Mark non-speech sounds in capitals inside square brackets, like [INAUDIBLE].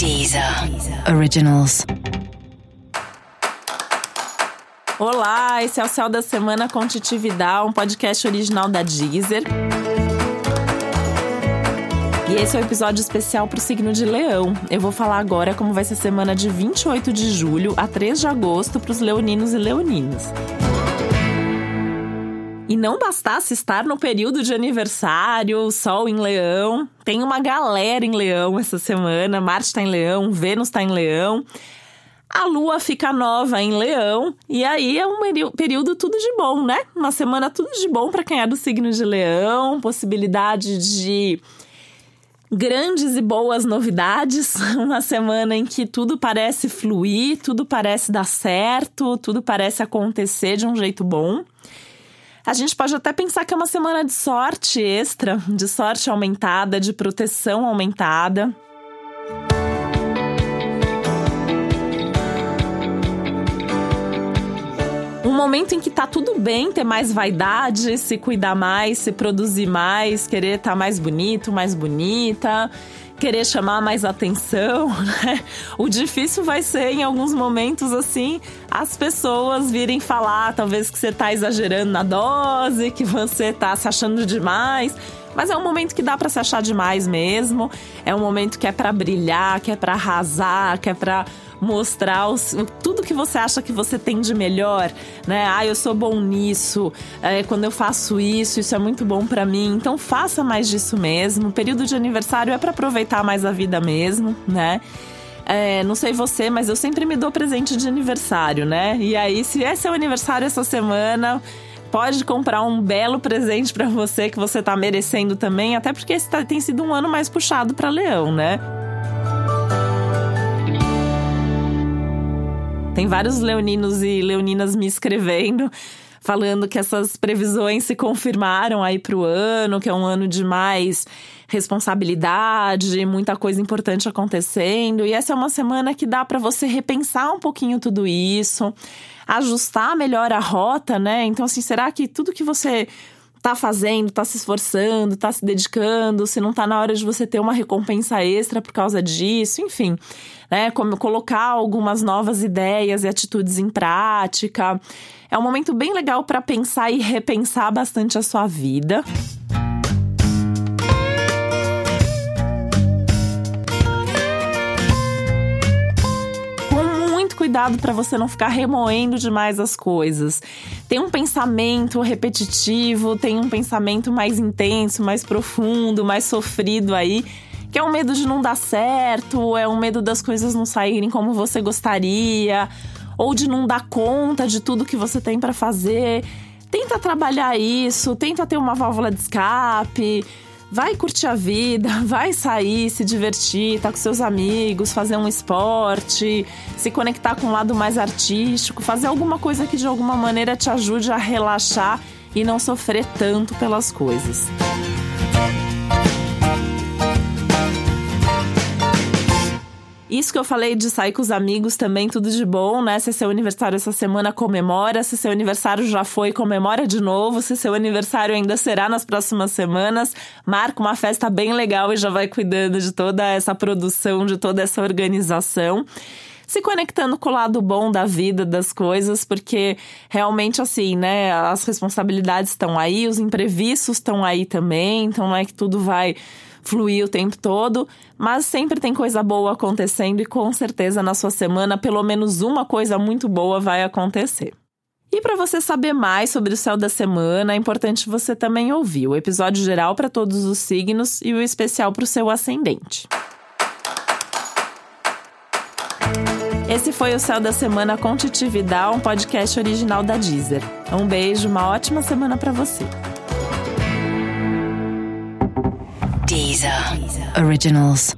Deezer Originals. Olá, esse é o Céu da Semana com Titividade, um podcast original da Deezer. E esse é o um episódio especial para o signo de Leão. Eu vou falar agora como vai ser a semana de 28 de julho a 3 de agosto para os leoninos e leoninas. E não bastasse estar no período de aniversário, Sol em Leão, tem uma galera em Leão essa semana. Marte está em Leão, Vênus está em Leão. A lua fica nova em Leão, e aí é um período tudo de bom, né? Uma semana tudo de bom para quem é do signo de Leão, possibilidade de grandes e boas novidades, [LAUGHS] uma semana em que tudo parece fluir, tudo parece dar certo, tudo parece acontecer de um jeito bom. A gente pode até pensar que é uma semana de sorte extra, de sorte aumentada, de proteção aumentada. Momento em que tá tudo bem ter mais vaidade, se cuidar mais, se produzir mais, querer estar tá mais bonito, mais bonita querer chamar mais atenção, [LAUGHS] né? O difícil vai ser em alguns momentos assim, as pessoas virem falar, talvez que você tá exagerando na dose, que você tá se achando demais. Mas é um momento que dá para se achar demais mesmo. É um momento que é para brilhar, que é para arrasar, que é para mostrar os, tudo que você acha que você tem de melhor, né? Ah, eu sou bom nisso, é, quando eu faço isso, isso é muito bom para mim. Então faça mais disso mesmo. O período de aniversário é para aproveitar mais a vida mesmo, né? É, não sei você, mas eu sempre me dou presente de aniversário, né? E aí, se é seu aniversário essa semana, pode comprar um belo presente para você que você tá merecendo também, até porque esse tá, tem sido um ano mais puxado para Leão, né? Tem vários leoninos e leoninas me escrevendo falando que essas previsões se confirmaram aí para o ano, que é um ano de mais responsabilidade, muita coisa importante acontecendo. E essa é uma semana que dá para você repensar um pouquinho tudo isso, ajustar melhor a rota, né? Então, assim, será que tudo que você tá fazendo, tá se esforçando, tá se dedicando, se não tá na hora de você ter uma recompensa extra por causa disso, enfim, né? Como colocar algumas novas ideias e atitudes em prática. É um momento bem legal para pensar e repensar bastante a sua vida. Cuidado para você não ficar remoendo demais as coisas. Tem um pensamento repetitivo, tem um pensamento mais intenso, mais profundo, mais sofrido aí que é um medo de não dar certo, é um medo das coisas não saírem como você gostaria, ou de não dar conta de tudo que você tem para fazer. Tenta trabalhar isso, tenta ter uma válvula de escape. Vai curtir a vida, [LAUGHS] vai sair, se divertir, tá com seus amigos, fazer um esporte, se conectar com um lado mais artístico, fazer alguma coisa que de alguma maneira te ajude a relaxar e não sofrer tanto pelas coisas. Isso que eu falei de sair com os amigos também, tudo de bom, né? Se seu aniversário essa semana, comemora. Se seu aniversário já foi, comemora de novo. Se seu aniversário ainda será nas próximas semanas, marca uma festa bem legal e já vai cuidando de toda essa produção, de toda essa organização se conectando com o lado bom da vida, das coisas, porque realmente assim, né, as responsabilidades estão aí, os imprevistos estão aí também, então não é que tudo vai fluir o tempo todo, mas sempre tem coisa boa acontecendo e com certeza na sua semana pelo menos uma coisa muito boa vai acontecer. E para você saber mais sobre o céu da semana, é importante você também ouvir o episódio geral para todos os signos e o especial para o seu ascendente. Esse foi o Céu da Semana com Titi Vidal, um podcast original da Deezer. Um beijo, uma ótima semana para você. Deezer. Originals.